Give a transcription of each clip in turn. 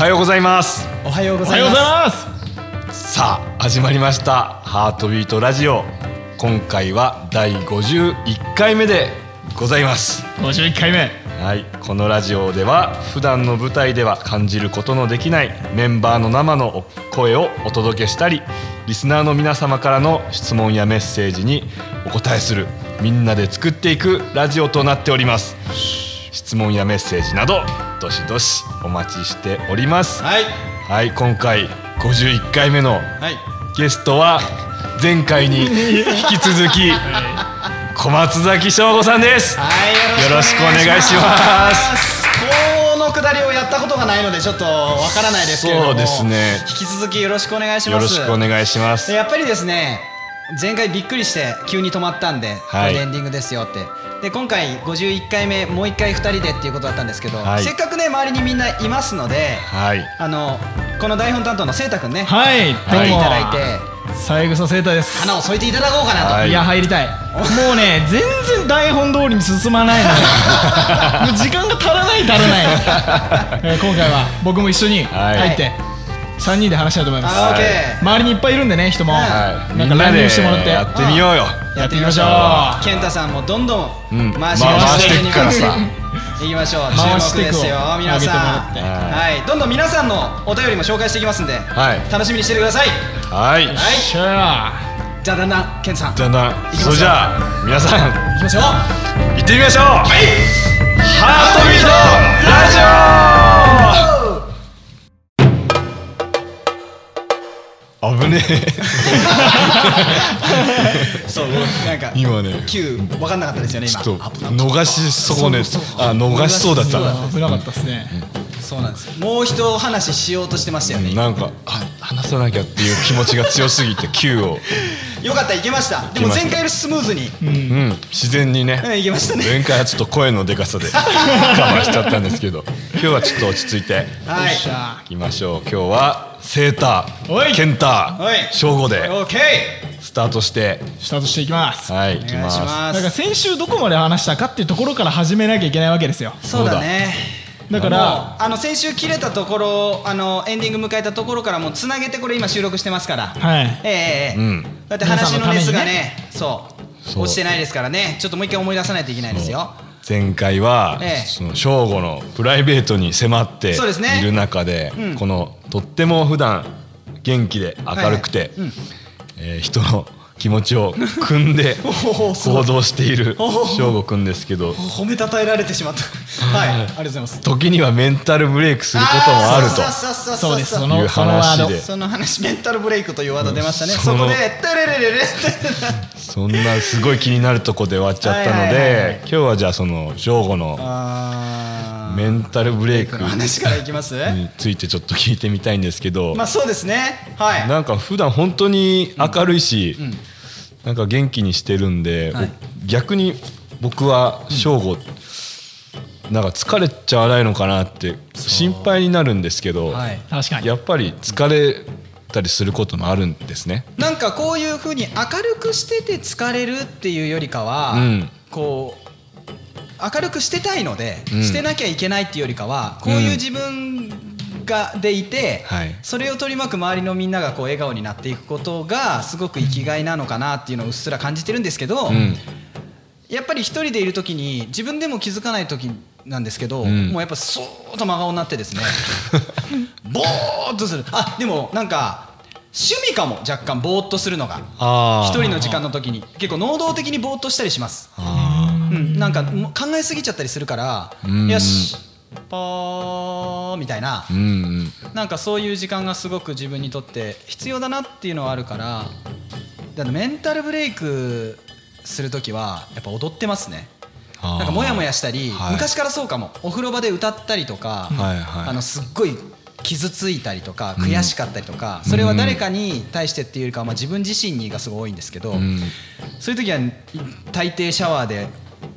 はようございます。おはようございます。さあ始まりました。ハートビートラジオ。今回は第51回目でございます。51回目。はい。このラジオでは普段の舞台では感じることのできないメンバーの生の声をお届けしたりリスナーの皆様からの質問やメッセージにお答えするみんなで作っていくラジオとなっております質問やメッセージなどどしどしお待ちしております。はい。はい今回51回目のはい。ゲストは前回に引き続き小松崎翔吾さんです。はいよろしくお願いします。このくだりをやったことがないのでちょっとわからないですけれども。そうですね。引き続きよろしくお願いします。よろしくお願いします。でやっぱりですね前回びっくりして急に止まったんで、これでエンディングですよって。で今回51回目もう1回2人でっていうことだったんですけど、はい。せっかくね周りにみんないますのではい。あのこの台本担当のせいたくんね、はい。入っていただいて。三枝聖太です。花を添えていただこうかなと、はい。いや入りたい。もうね全然台本通りに進まないのよ。も う時間が足らない足らない、えー今回は僕も一緒にはい。入って3人で話したいと思います、あオッケー周りにいっぱいいるんでね人も、はい。なんか乱入してもらって。やってみようよ。やってみましょう。健太さんもどんどうん。ん回していいくからさ。行きましょう。回し注目ですよていくを皆さんはい。どんどん皆さんのお便りも紹介していきますんで、はい。楽しみにしててください。はい。はいしゃじゃあだん。だん健太さんだんだんそれじゃあ皆さん。行きましょう行ってみましょう。はい。ハートビートラジオ危ね そうなんかえ今ね。Q 分かんなかったですよね今。ちょっと逃し損ね。あ逃しそうだった。あ危なかったですね、そうなんです。もう一話しようとしてましたよね。なんかあ話さなきゃっていう気持ちが強すぎて Q を。よかったいけました。でも前回よりスムーズに。うん。自然にね。うんいけましたね。前回はちょっと声のでかさで カバーしちゃったんですけど。今日はちょっと落ち着いて。はい。いきましょう。今日はセーターケンタはい。正午で。スタートして。スタートしていきます。はい行きます。だから先週どこまで話したかっていうところから始めなきゃいけないわけですよ。そうだね。だ。からあの先週切れたところあのエンディング迎えたところからもうつなげてこれ今収録してますから。はい。ええええうん。だって話の熱がねそう。そう。落ちてないですからね。ちょっともう一回思い出さないといけないですよ。前回は、ええ。その正午のプライベートに迫っている中でうん。このとっても普段元気で明るくて、はい。はいうん。えー人の気持ちを組んで 行動しているおお正吾くんですけど。褒めたたえられてしまった。はいありがとうございます。時にはメンタルブレイクすることもあると。ーそうそうそう。です。そいうの話で。その話メンタルブレイクというワード出ましたね、そのそこで「テレレレレ」そんなすごい気になるとこで終わっちゃったのはいはいはいはい。で今日はじゃあその正吾のあメンタルブレイクの話からいきます？についてちょっと聞いてみたいんですけどまあそうですね。はい。なんか普段本当に明るいし、なんか元気にしてるんで、はい。逆に僕は正吾、なんか疲れちゃわないのかなって心配になるんですけど、はい。確かに。やっぱり疲れたりすることもあるんですね。なんかこういうふうに明るくしてて疲れるっていうよりかは、うん。こう明るくしてたいので、うん。してなきゃいけないっていうよりかはこういう自分がでいて、はい。それを取り巻く周りのみんながこう笑顔になっていくことがすごく生きがいなのかなっていうのをうっすら感じてるんですけど、うん。やっぱり一人でいる時に自分でも気づかない時なんですけど、ん。もうやっぱそーっと真顔になってですね ぼーっとする。あでもなんか趣味かも若干ぼーっとするのが。一人の時間の時に。結構能動的にぼーっとしたりします、あうん、なんか考えすぎちゃったりするからうん。よしポーみたいな。ーうんうん。なんかそういう時間がすごく自分にとって必要だなっていうのはあるからだからメンタルブレイクする時はやっぱ踊ってますね。なんかモヤモヤしたり、はい。昔からそうかも。お風呂場で歌ったりとか、はいはい。あのすっごい傷ついたりとか悔しかったりとか、それは誰かに対してっていうよりかは、まあ、自分自身にがすごい多いんですけど、うん。そういう時は大抵シャワーで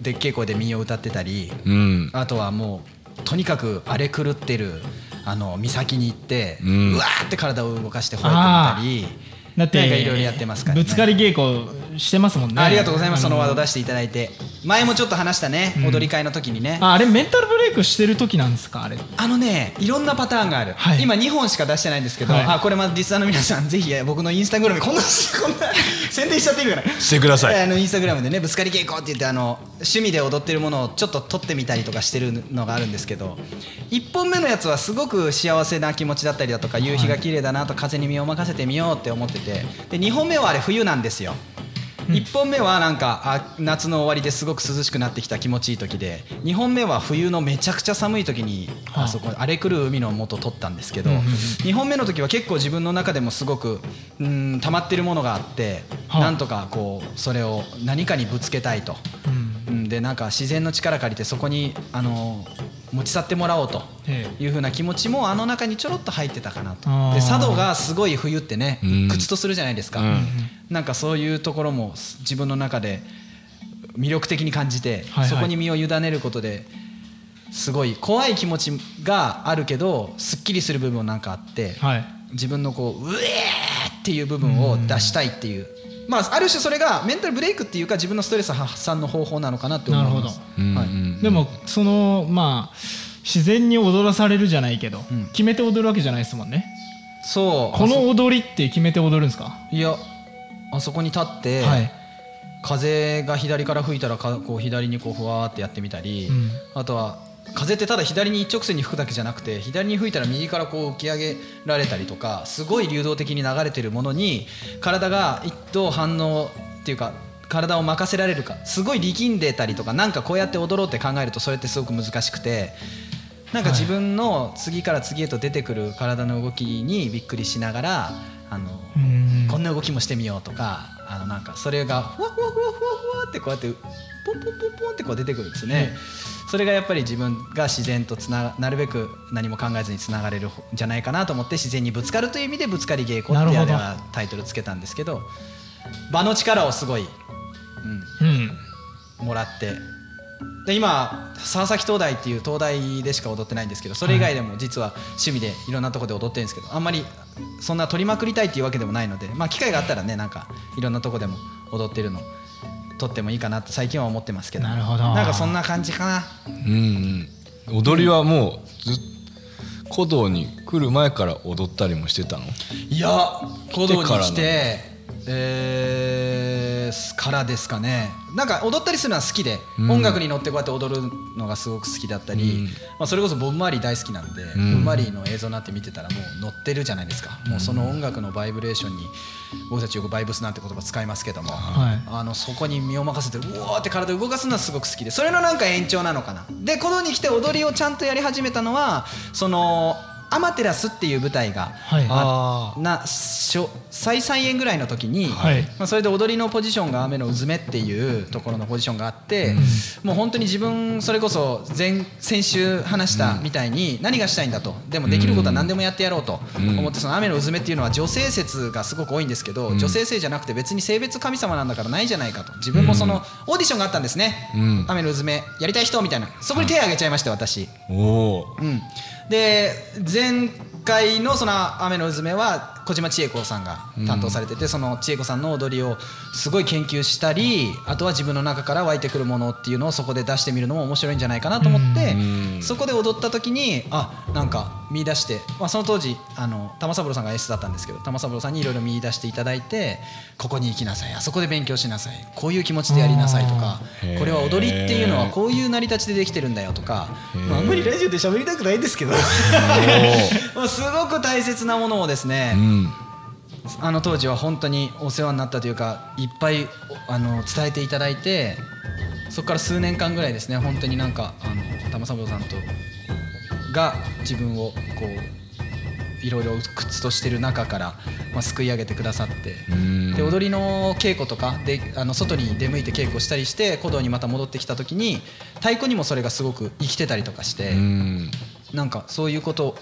でっけえ声で民謡歌ってたり、うん。あとはもうとにかく荒れ狂ってるあの岬に行って、ううんわーって体を動かして吠えてみたりだっていろいろやってますから、ね、ぶつかり稽古してますもんね。ありがとうございます。そのワードだ出していただいて前もちょっと話したね、うん。踊り会の時にね。ああれメンタルブレイクしてる時なんですかあれ。あのねいろんなパターンがある、はい。今2本しか出してないんですけど、はい。あこれまリスナーの皆さんぜひ僕のインスタグラムこんな こんな宣伝しちゃっていいかなしてください。あのインスタグラムでねぶつかり稽古って言ってあの趣味で踊ってるものをちょっと撮ってみたりとかしてるのがあるんですけど1本目のやつはすごく幸せな気持ちだったりだとか夕日が綺麗だなと風に身を任せてみようって思っててで2本目はあれ冬なんですよ1本目はなんかあ夏の終わりですごく涼しくなってきた気持ちいい時で2本目は冬のめちゃくちゃ寒い時にはああそこ荒れ狂う海の元撮ったんですけどうんうんうん。2本目の時は結構自分の中でもすごくうん溜まってるものがあってはあなんとかこうそれを何かにぶつけたいと。でなんか自然の力借りてそこにあの持ち去ってもらおうとえいうふうな気持ちもあの中にちょろっと入ってたかなと。で佐渡がすごい冬ってねうん。苦痛とするじゃないですか、うんなんかそういうところも自分の中で魅力的に感じて、はいはい。そこに身を委ねることですごい怖い気持ちがあるけどすっきりする部分もなんかあって、はい。自分のこううえーっていう部分を出したいっていう、まあある種それがメンタルブレイクっていうか自分のストレス発散の方法なのかなって思います。なるうんはいうん。でもそのまあ自然に踊らされるじゃないけど、うん。決めて踊るわけじゃないですもんね。そう。この踊りって決めて踊るんですか？いやあそこに立って、はい。風が左から吹いたらかこう左にこうふわーってやってみたり、うん。あとは風ってただ左に一直線に吹くだけじゃなくて左に吹いたら右からこう浮き上げられたりとかすごい流動的に流れてるものに体が一度反応っていうか体を任せられるかすごい力んでたりとかなんかこうやって踊ろうって考えるとそれってすごく難しくてなんか自分の次から次へと出てくる体の動きにびっくりしながらあのうんこんな動きもしてみようとかあのなんかそれがふわふわふわふわふわってこうやってポンポンポンポンってこう出てくるんですね。それがやっぱり自分が自然とつななるべく何も考えずにつながれるんじゃないかなと思って自然にぶつかるという意味でぶつかり稽古ってあれはタイトルつけたんですけど場の力をすごい、うんうん、もらって。で今沢崎東大っていう東大でしか踊ってないんですけどそれ以外でも実は趣味でいろんなとこで踊ってるんですけどあんまりそんな取りまくりたいっていうわけでもないので、まあ、機会があったらねなんかいろんなとこでも踊ってるの撮ってもいいかなと最近は思ってますけど。なるほど。なんかそんな感じかな。うんうん。踊りはもうずっ古道に来る前から踊ったりもしてたの？いや古道にからの来てえーからですかね。なんか踊ったりするのは好きで、うん。音楽に乗ってこうやって踊るのがすごく好きだったり、うん。まあ、それこそボブ・マーリー大好きなんで、ん。ボブ・マーリーの映像なんて見てたらもう乗ってるじゃないですか、もうその音楽のバイブレーションに僕たちよくバイブスなんて言葉使いますけども、はい。あのそこに身を任せてうわーって体を動かすのはすごく好きでそれのなんか延長なのかな。でこのに来て踊りをちゃんとやり始めたのはそのアマテラスっていう舞台がはい。あな初再3円ぐらいの時に、はい。まあ、それで踊りのポジションが雨のうずめっていうところのポジションがあって、もう本当に自分それこそ前先週話したみたいに何がしたいんだと。でもできることは何でもやってやろうと思ってその雨のうずめっていうのは女性説がすごく多いんですけど、女性性じゃなくて別に性別神様なんだからないじゃないかと。自分もそのオーディションがあったんですね、うん。雨のうずめやりたい人みたいな。そこに手を挙げちゃいました私。おおうん、で前回のその雨のうずめは小島千恵子さんが担当されてて、その千恵子さんの踊りをすごい研究したりあとは自分の中から湧いてくるものっていうのをそこで出してみるのも面白いんじゃないかなと思って、うん。そこで踊った時にあなんか見出して、まあ、その当時あの玉三郎さんが S だったんですけど玉三郎さんにいろいろ見出していただいてここに行きなさいあそこで勉強しなさいこういう気持ちでやりなさいとかこれは踊りっていうのはこういう成り立ちでできてるんだよとか、まあ、あんまりラジオで喋りたくないんですけど まあすごく大切なものをですね、うん。あの当時は本当にお世話になったというかいっぱいあの伝えていただいてそこから数年間ぐらいですね本当になんかあの玉三郎さんとが自分をこういろいろ鬱屈としてる中から、まあ、救い上げてくださって。うん。で踊りの稽古とかであの外に出向いて稽古したりして古道にまた戻ってきた時に太鼓にもそれがすごく生きてたりとかして、うん。なんかそういうこと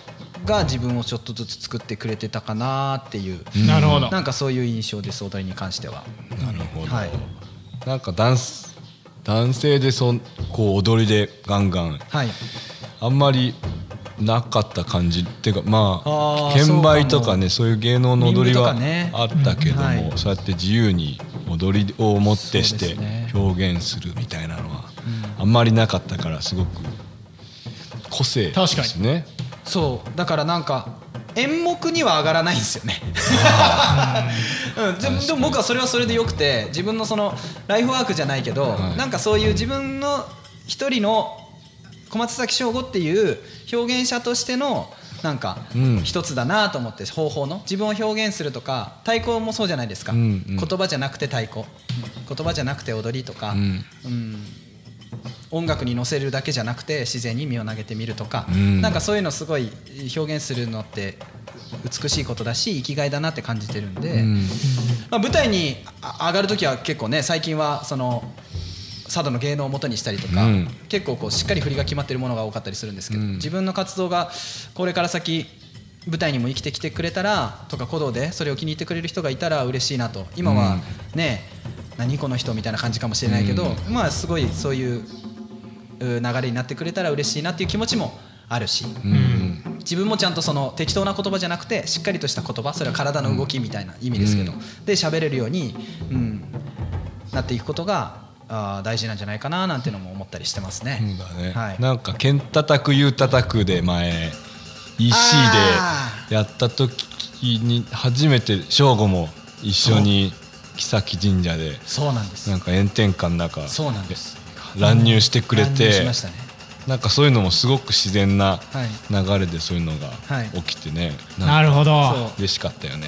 が自分をちょっとずつ作ってくれてたかなっていう、なるほど。なんかそういう印象です踊りに関しては。なるほど、はい。なんか男男性でそんこう踊りでガンガン。はい、あんまりなかった感じっていうかまあ券売とかねそういう芸能の踊りはあったけども、そうやって自由に踊りをもってして表現するみたいなのはあんまりなかったからすごく個性ですね。そう。だからなんか演目には上がらないんですよね、うん、でもでも僕はそれはそれでよくて自分のそのライフワークじゃないけど、はい。なんかそういう自分の一人の小松崎翔吾っていう表現者としてのなんかうん。一つだなと思って方法の自分を表現するとか太鼓もそうじゃないですか、うんうん。言葉じゃなくて太鼓。言葉じゃなくて踊りとか、うん。うん。音楽に乗せるだけじゃなくて自然に身を投げてみるとか、うん。なんかそういうのすごい表現するのって美しいことだし生きがいだなって感じてるんで、うん。まあ、舞台にあ上がる時は結構ね最近はその佐渡の芸能をもとにしたりとか、うん。結構こうしっかり振りが決まってるものが多かったりするんですけど、うん。自分の活動がこれから先舞台にも生きてきてくれたらとか鼓動でそれを気に入ってくれる人がいたら嬉しいなと。今はね、何この人みたいな感じかもしれないけど、まあすごいそういうう流れになってくれたら嬉しいなっていう気持ちもあるし、うん。自分もちゃんとその適当な言葉じゃなくてしっかりとした言葉それは体の動きみたいな意味ですけど、うん。で喋れるように、うん、なっていくことがあー大事なんじゃないかななんていうのも思ったりしてますね。そうだね、はい。なんか「剣叩くゆ叩く」で前 EC あでやった時に初めて省吾も一緒に木神社でそうなんです。なんか炎天下の中そうなんです。乱入してくれ乱入てしましたね。なんかそういうのもすごく自然なはい。流れでそういうのがはい。起きてね、なるほど。嬉しかったよね。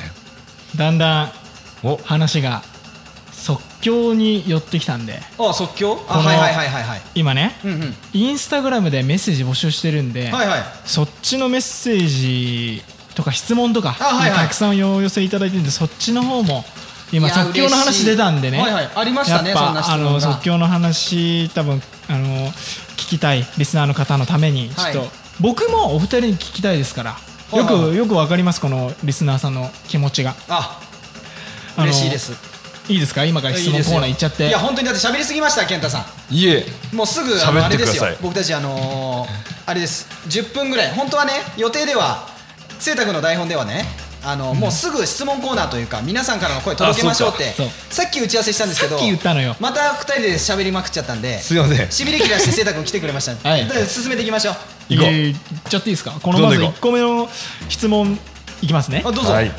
だんだんお。話が即興に寄ってきたんで。あ即興？あはいはいはいはいはい。今ね。うんうん。インスタグラムでメッセージ募集してるんで、はいはい。そっちのメッセージとか質問とか、あはいはい。たくさんお寄せいただいてるんでそっちの方も今即興の話出たんでね。はいはい。ありましたねあの即興の話多分あの聞きたいリスナーの方のためにちょっと、はい僕もお二人に聞きたいですからよくよくわかりますこのリスナーさんの気持ちが。あ嬉しいですいいですか？今から質問コーナー行っちゃって。いや本当にだって喋りすぎました健太さん。いえ。もうすぐあ喋っのあれですてください。よ。僕たちあのーあれです。10分ぐらい。本当はね予定では清太君の台本ではねあのもうすぐ質問コーナーというか皆さんからの声届けましょうってさっき打ち合わせしたんですけどさっき言ったのよ。また2人で喋りまくっちゃったんですいません。しびれ切らして清太君来てくれましたんではい。で進めていきましょう。行こう。えー行っちゃっていいですか？このまずどんどん行こう。1個目の質問いきますね。あどうぞ、はい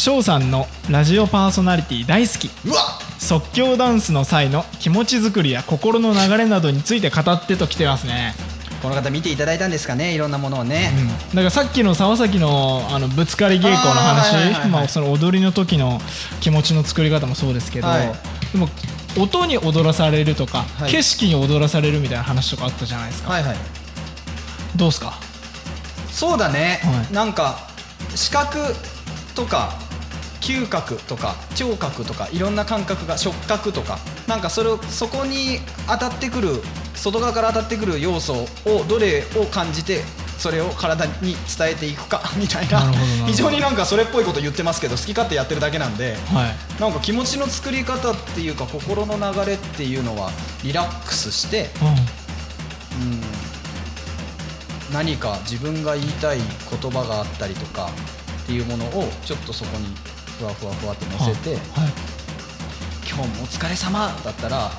翔さんのラジオパーソナリティ大好き。うわ。即興ダンスの際の気持ち作りや心の流れなどについて語ってと来てますね、この方見ていただいたんですかねいろんなものをね、だからさっきの沢崎のあのぶつかり稽古の話まあその踊りの時の気持ちの作り方もそうですけど、はい。でも音に踊らされるとか、はい。景色に踊らされるみたいな話とかあったじゃないですか、はいはい。どうですか？そうだね、はい。なんか視覚とか嗅覚とか聴覚とかいろんな感覚が触覚とかなんかそれをそこに当たってくる外側から当たってくる要素をどれを感じてそれを体に伝えていくか みたいな非常になんかそれっぽいこと言ってますけど好き勝手やってるだけなんではい。なんか気持ちの作り方っていうか心の流れっていうのはリラックスしてうん。うん何か自分が言いたい言葉があったりとかっていうものをちょっとそこにふわふわふわって乗せてはい「今日もお疲れ様だったら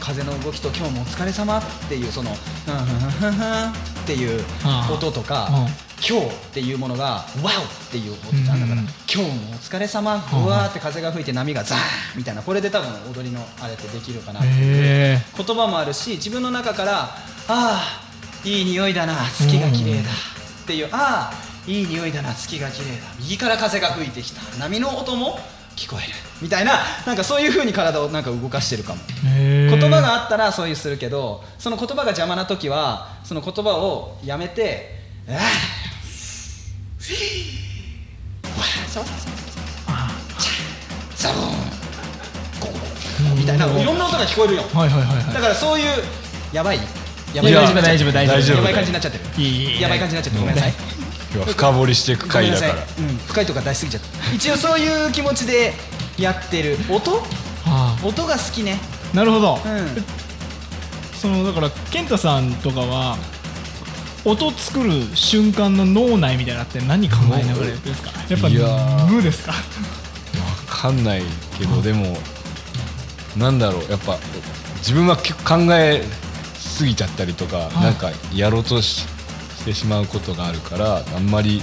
風の動きと「今日もお疲れ様っていうその「ふんふんふんふん」っていう音とかうん「今日」っていうものが「ワオ!」っていう音うんなんだから「今日もお疲れ様うわーって風が吹いて波がザーンみたいなこれで多分踊りのあれってできるかなっていうへ言葉もあるし自分の中から「ああいい匂いだな月が綺麗だ」っていう「ああいい匂いだな月が綺麗だ」右から風が吹いてきた。波の音も聞こえる。みたいななんかそういう風に体をなんか動かしてるかも。え言葉があったらそういうするけどその言葉が邪魔な時はその言葉をやめて「ああそうそうそう。そうザボーンみたいないろんな音が聞こえるよ。はいはいはいはい。だからそういうやばい。やいや大丈夫大丈夫大丈夫大丈夫。やばい感じになっちゃってる。やばい感じになっちゃってごめんなさい今日は深掘りしていく回だから。うん、深いとこ出しすぎちゃった。一応そういう気持ちでやってる。音？あ音が好きね。あなるほど、うん。そのだから健太さんとかは音作る瞬間の脳内みたいなのって何考えながらやってるんですか？やっぱいやー。無ですか？わかんないけどでもなんだろう。やっぱ自分は考えすぎちゃったりとか、い。なんかやろうとししてしまうことがあるからあんまり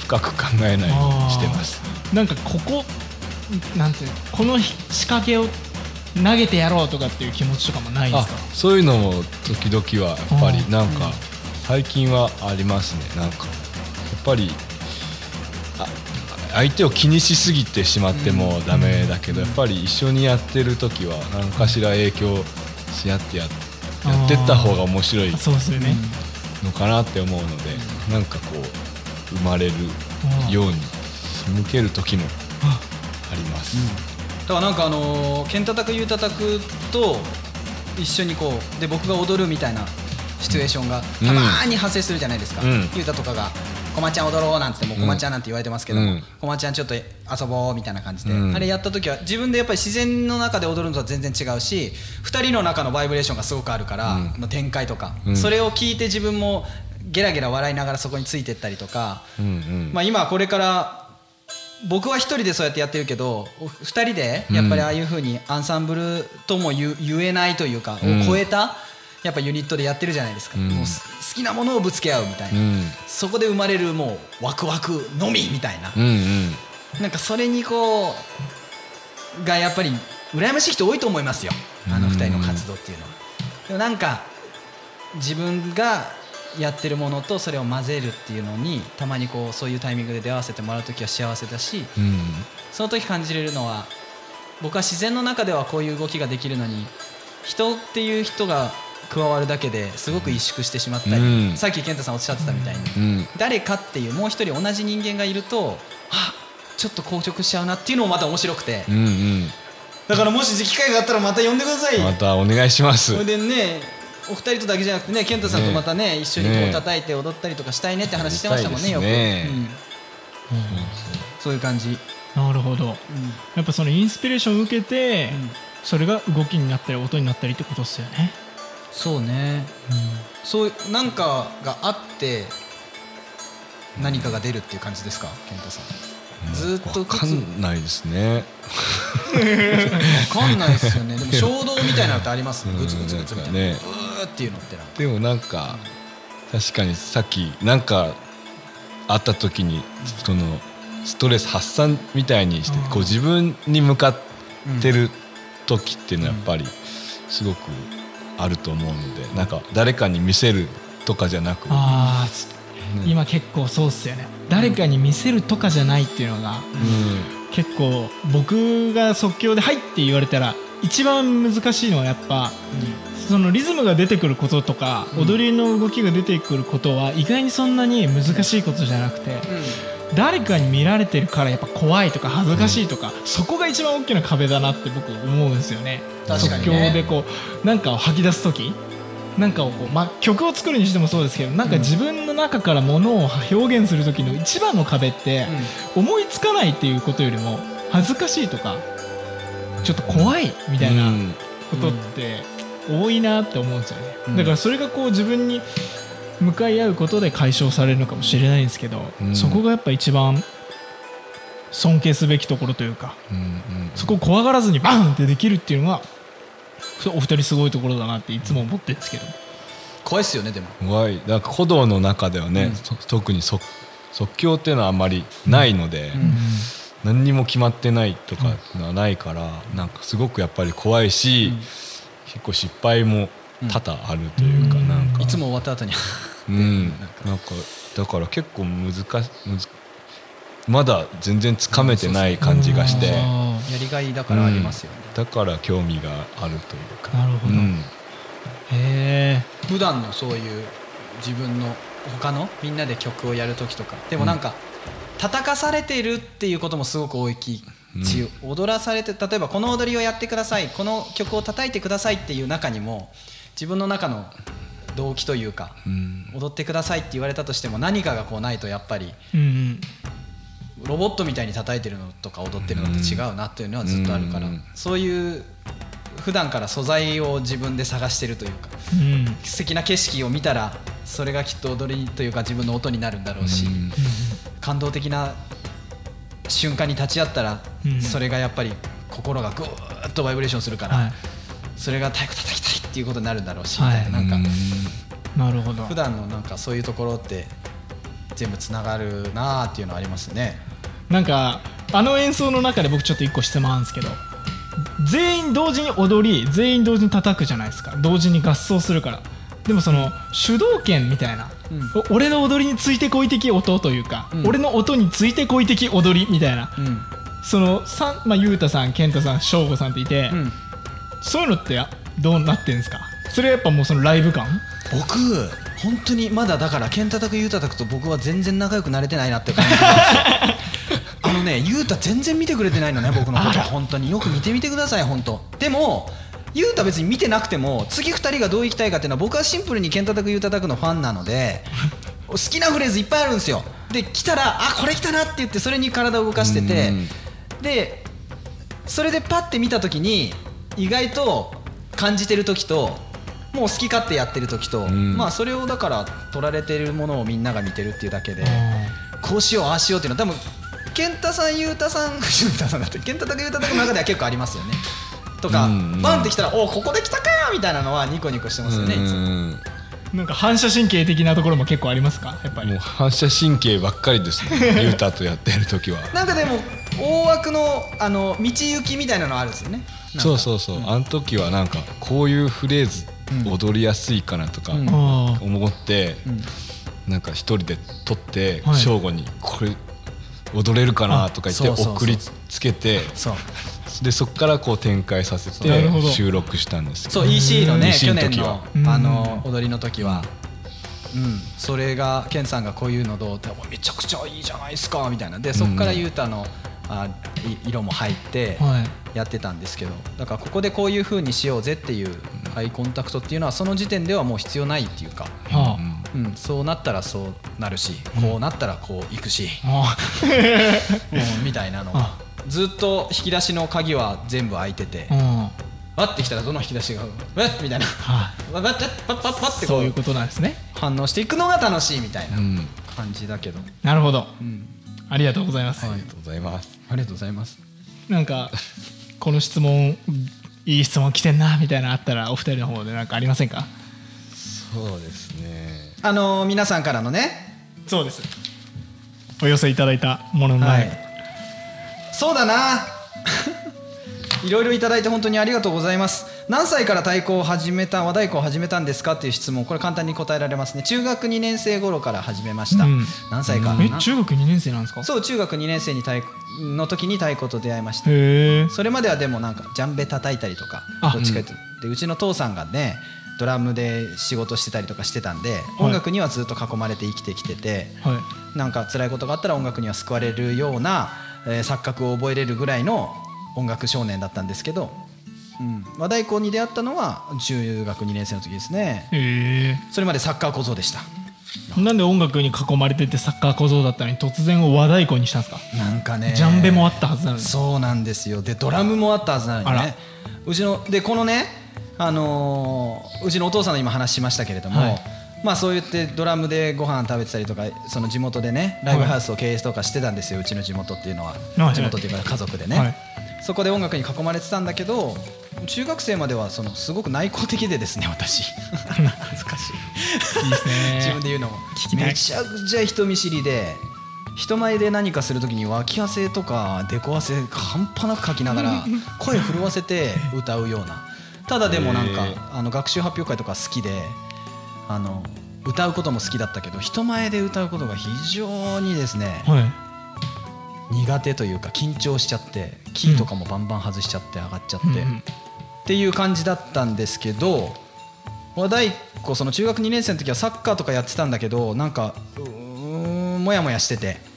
深く考えないようにしてます。なんかここなんていうのこの仕掛けを投げてやろうとかっていう気持ちとかもないであすか？そういうのも時々はやっぱりうんなんか最近はありますね。なんかやっぱりあ相手を気にしすぎてしまってもダメだけどやっぱり一緒にやってる時は何かしら影響し合ってややってった方が面白い。あそうですよね、のかなって思うのでなんかこう生まれるように仕向ける時もああります。だからなんかあのーケンタタクユータタクと一緒にこうで僕が踊るみたいなシチュエーションがうん。たまーに発生するじゃないですか、うん。ユータとかが「こまちゃん踊ろう」なんつってもうこまちゃんなんて言われてますけどもうん「こまちゃんちょっと遊ぼう」みたいな感じで、うん。あれやった時は自分でやっぱり自然の中で踊るのとは全然違うし2人の中のバイブレーションがすごくあるから、うん。の展開とか、うん。それを聞いて自分もゲラゲラ笑いながらそこについてったりとか、まあ、今これから僕は一人でそうやってやってるけどお二人でやっぱりああいうふうにアンサンブルとも言えないというか、うん。を超えたやっぱユニットでやってるじゃないですか、うん。もうす好きなものをぶつけ合うみたいな、うん。そこで生まれるもうワクワクのみみたいな、うんうん。なんかそれにこうがやっぱり羨ましい人多いと思いますよ。あの二人の活動っていうのは。でもなんか自分がやってるものとそれを混ぜるっていうのにたまにこうそういうタイミングで出会わせてもらう時は幸せだしうん。その時感じれるのは僕は自然の中ではこういう動きができるのに人っていう人が加わるだけですごく萎縮してしまったり、うん。さっき健太さんおっしゃってたみたいに、うん。誰かっていうもう一人同じ人間がいるとあちょっと硬直しちゃうなっていうのもまた面白くて、うんうん。だからもし機会があったらまた呼んでください。またお願いします。それでねお二人とだけじゃなくてね健太さんとまたね一緒にこうね叩いて踊ったりとかしたいねって話してましたもんねよく、うん。そういう感じ、なるほど。うん。やっぱそのインスピレーションを受けて、うん。それが動きになったり音になったりってことですよね、そうね。そうなんかがあって何かが出るっていう感じですか？健太さん。ずーっとわかんないですね。わかんないですよね。でも 衝動みたいなのってあります？うん。グツグツグツみたいな、ね。うーっていうのってでもなんか確かにさっきなんかあった時にそのストレス発散みたいにしてこう自分に向かってる時っていうのはやっぱりすごくあると思うのでなんか誰かに見せるとかじゃなくあうん今結構そうっすよね。誰かに見せるとかじゃないっていうのがう結構僕が即興で「はい」って言われたら一番難しいのはやっぱそのリズムが出てくることとか、踊りの動きが出てくることは意外にそんなに難しいことじゃなくて、誰かに見られてるからやっぱ怖いとか恥ずかしいとか、そこが一番大きな壁だなって僕思うんですよね。ね。即興でこうなんかを吐き出す時なんかをこう、まあ、曲を作るにしてもそうですけどなんか自分の中からものを表現する時の一番の壁って、思いつかないっていうことよりも恥ずかしいとかちょっと怖いみたいなうんことって多いなって思うんですよね、うん。だからそれがこう自分に向かい合うことで解消されるのかもしれないんですけど、うん。そこがやっぱ一番尊敬すべきところというかうんうんそこを怖がらずにバンってできるっていうのがお二人すごいところだなっていつも思ってるんですけど、怖いっすよねでも。怖い。なんか古道の中ではね、うん。そ特に即即興っていうのはあんまりないので、うん。何にも決まってないとかっていうのはないから、なんかすごくやっぱり怖いし、結構失敗も多々あるというか、うん。なんか。いつも終わった後に うん。なんか。だから結構難しまだ全然つかめてない感じがして、あやりがいだからありますよね、だから興味があるというか。なるほど。うん。ーへえ。普段のそういう自分の他のみんなで曲をやる時とか。でもなんか、叩かされてるっていうこともすごく大きいし、踊らされて例えばこの踊りをやってください。この曲を叩いてくださいっていう中にも自分の中の動機というか、うん。踊ってくださいって言われたとしても何かがこうないとやっぱりうんうん。ロボットみたいに叩いてるのとか踊ってるのって違うなっていうのはずっとあるから、うんそういう普段から素材を自分で探してるというかうん。素敵な景色を見たらそれがきっと踊りというか自分の音になるんだろうし、うん感動的な瞬間に立ち会ったら、うん。それがやっぱり心がぐーっとバイブレーションするから、はいそれが太鼓叩きたいっていうことになるんだろうしみたいな,、なんかなるほど。普段のなんかそういうところって全部つながるなあっていうのはありますね。なんかあの演奏の中で僕ちょっと一個質問あるんですけど全員同時に踊り全員同時に叩くじゃないですか。同時に合奏するから。でもその主導権みたいな、うん。お俺の踊りについてこい的音というか、うん。俺の音についてこい的踊りみたいな、うん。そのさんまあゆうたさん健太さん翔吾さんっていて、うんそういうのってあどうなってんですか？それはやっぱもうそのライブ感？僕本当にまだだから健太くゆうたたくと僕は全然仲良くなれてないなって感じなんですよ。あのねゆうた全然見てくれてないのね僕のこと本当によく見てみてください本当。でもゆうた別に見てなくても次2人がどう行きたいかっていうのは僕はシンプルに健太くゆうたたくのファンなので好きなフレーズいっぱいあるんですよ。で来たらあこれ来たなって言ってそれに体を動かしてて。うん。でそれでパッて見た時に意外と感じてる時ともう好き勝手やってる時と、ん。まあそれをだから取られてるものをみんなが見てるっていうだけでこうしようああしようっていうのは多分健太さん裕太さん裕太さんだって健太と裕太の中では結構ありますよね。とか、うんバンってきたらおここで来たかみたいなのはニコニコしてますよねいつも。うんなんか反射神経的なところも結構ありますか？やっぱり。もう反射神経ばっかりですね。ゆうたとやってる時は。なんかでも大枠のあの道行きみたいなのあるんですよねそうそうそう、あの時はなんかこういうフレーズ踊りやすいかなとか思って、うん。なんか一人で撮ってはい。正吾にこれ踊れるかなとか言って送りつけてでそこからこう展開させて収録したんですけど。そう EC のね去年のあの踊りの時は。うん。それがケンさんがこういうのどうっておめちゃくちゃいいじゃないですかみたいな。でそこからユータのあい色も入ってはい。やってたんですけどだからここでこういう風にしようぜっていうアイコンタクトっていうのはその時点ではもう必要ないっていうか、はうん、そうなったらそうなるしこうなったらこういくし、ああ。もうみたいなの。あずっと引き出しの鍵は全部開いててあうん。わってきたらどの引き出しが「えっ?」みたいな。はわわっパッパッパッってこそういううことなんですね。反応していくのが楽しいみたいなうん。感じだけど、なるほど。うん、ありがとうございます、ありがとうございますありがとうございます。なんかこの質問いい質問来てんなみたいなのあったらお二人の方でなんかありませんか？そうですね。あのー皆さんからのね。そうです。お寄せいただいたもののは前、い。そうだないろいろいただいて本当にありがとうございます。何歳から太鼓を始めた和太鼓を始めたんですかっていう質問。これ簡単に答えられますね。中学2年生頃から始めました、うん。何歳かな？え中学2年生なんですか？そう中学2年生に太鼓の時に太鼓と出会いました。それまではでもなんかジャンベ叩いたりとかあ。どっちかというと。でうちの父さんがねドラムで仕事してたりとかしてたんで音楽にはずっと囲まれて生きてきててはい。なんか辛いことがあったら音楽には救われるような、えー錯覚を覚えれるぐらいの音楽少年だったんですけど、うん、和太鼓に出会ったのは中学2年生の時ですね。へそれまでサッカー小僧でした。えなんで音楽に囲まれててサッカー小僧だったのに突然和太鼓にしたんですか？なんかね。ジャンベもあったはずなのに。そうなんですよ。でドラムもあったはずなのにね。うちのでこのねあのーうちのお父さんの今話しましたけれども、はい。まあそう言ってドラムでご飯食べてたりとかその地元でねライブハウスを経営とかしてたんですよ、うちの地元っていうのは、はい。地元っていうか家族でね、はいそこで音楽に囲まれてたんだけど中学生まではそのすごく内向的でですね私。恥ずかしい。いいです 自分ねで言うのも。めちゃくちゃ人見知りで人前で何かするときに脇汗とかデコ汗半端なくかきながら 声震わせて歌うような。ただでもなんかあの学習発表会とか好きであの歌うことも好きだったけど人前で歌うことが非常にですねはい苦手というか緊張しちゃってキーとかもバンバン外しちゃって上がっちゃって、っていう感じだったんですけど和太鼓その中学2年生の時はサッカーとかやってたんだけどなんかうーんもやもやしてて。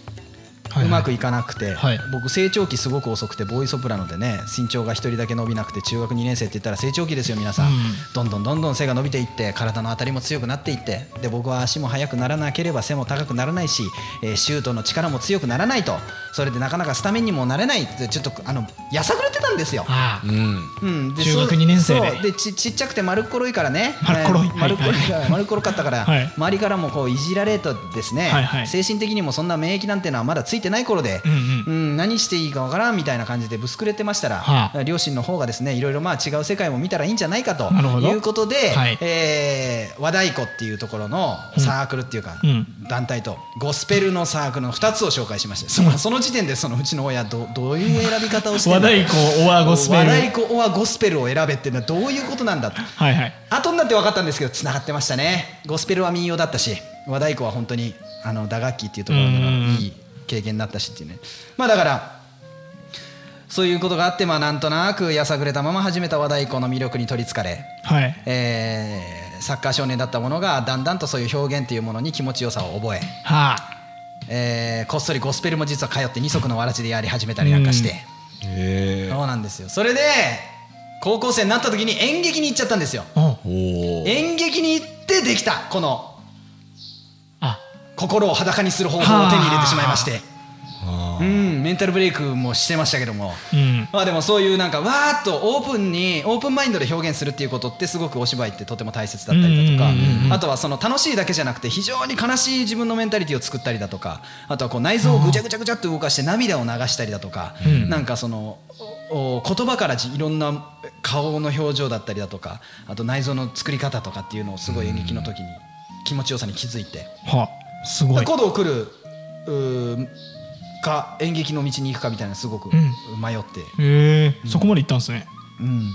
はいうまくいかなくて、はい。僕成長期すごく遅くてボーイソプラノでね身長が1人だけ伸びなくて中学2年生って言ったら成長期ですよ皆さん、うん。どんどんどんどん背が伸びていって体の当たりも強くなっていってで僕は足も速くならなければ背も高くならないし、えーシュートの力も強くならないと。それでなかなかスタメンにもなれない。ってちょっとあのやさぐれてたんですよ。うん。うん、で中学そう二年生で。ちちっちゃくて丸っころいからね。丸っころい。えー丸っころい。丸っころかったから、はい。周りからもこういじられとですね、はいはい。精神的にもそんな免疫なんてのはまだついててない頃で、うんうん。何していいかわからんみたいな感じでぶすくれてましたら、はあ。両親の方がですねいろいろまあ違う世界も見たらいいんじゃないかということで、はい。えー和太鼓っていうところのサークルっていうか、うん。団体とゴスペルのサークルの2つを紹介しましてそのその時点でそのうちの親どどういう選び方をして和太鼓オアゴスペル。和太鼓オアゴスペルを選べっていうのはどういうことなんだと。はいはい。後になって分かったんですけどつながってましたね。ゴスペルは民謡だったし和太鼓は本当にあの打楽器っていうところでのうんいい経験になったしっていうね。まあだからそういうことがあってまあなんとなくやさぐれたまま始めた和太鼓の魅力に取りつかれ、はい。えーサッカー少年だったものがだんだんとそういう表現というものに気持ちよさを覚えはあ。えーこっそりゴスペルも実は通って二足のわらじでやり始めたりなんかして、へそうなんですよ。それで高校生になった時に演劇に行っちゃったんですよ。おおお演劇に行ってできたこのあ心を裸にする方法を手に入れてしまいまして。うんメンタルブレイクもしてましたけども。うん。まあでもそういうなんかわーっとオープンにオープンマインドで表現するっていうことってすごくお芝居ってとても大切だったりだとか。あとはその楽しいだけじゃなくて非常に悲しい自分のメンタリティを作ったりだとか。あとはこう内臓をぐちゃぐちゃぐちゃっと動かして涙を流したりだとか。うん。なんかそのお言葉からじいろんな顔の表情だったりだとか。あと内臓の作り方とかっていうのをすごい演劇の時に気持ちよさに気づいて。はあすごい。古道来るうーか演劇の道に行くかみたいなすごくうん。迷って、へえそこまで行ったんですね。うん。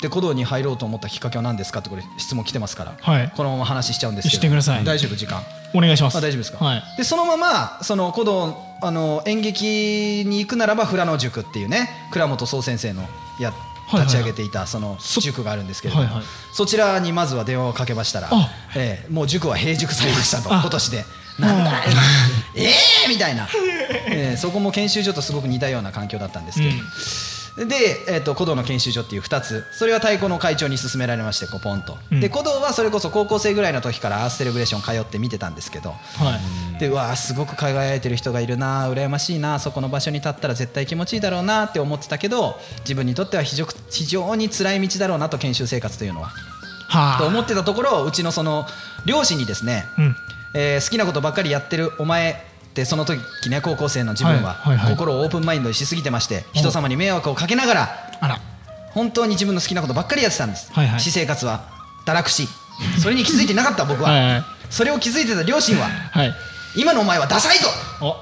で古道に入ろうと思ったきっかけは何ですかってこれ質問来てますから、はい。このまま話しちゃうんですけどしてください。大丈夫時間。お願いします。あ大丈夫ですか、はい。でそのままその古道あの演劇に行くならば富良野塾っていうね倉本総先生のや立ち上げていたそのそ塾があるんですけれども、はいはい。そちらにまずは電話をかけましたらあ、ええもう塾は閉塾されましたとあ。今年でなんだええー！みたいな、ええそこも研修所とすごく似たような環境だったんですけど、で、えー、と古道の研修所っていう2つ。それは太鼓の会長に勧められましてこうポンと、うん。で古道はそれこそ高校生ぐらいの時からアースセレブレーション通って見てたんですけど。はい。でうわーすごく輝いてる人がいるな羨ましいなそこの場所に立ったら絶対気持ちいいだろうなって思ってたけど自分にとっては非常非常に辛い道だろうなと研修生活というのは。はあ。と思ってたところうちのその両親にですね、うんえー好きなことばっかりやってるお前ってその時ね高校生の自分は心をオープンマインドにしすぎてまして人様に迷惑をかけながら本当に自分の好きなことばっかりやってたんです、はいはい。私生活は堕落しそれに気づいてなかった僕は。はいはい。それを気づいてた両親ははい。今のお前はダサいと。お。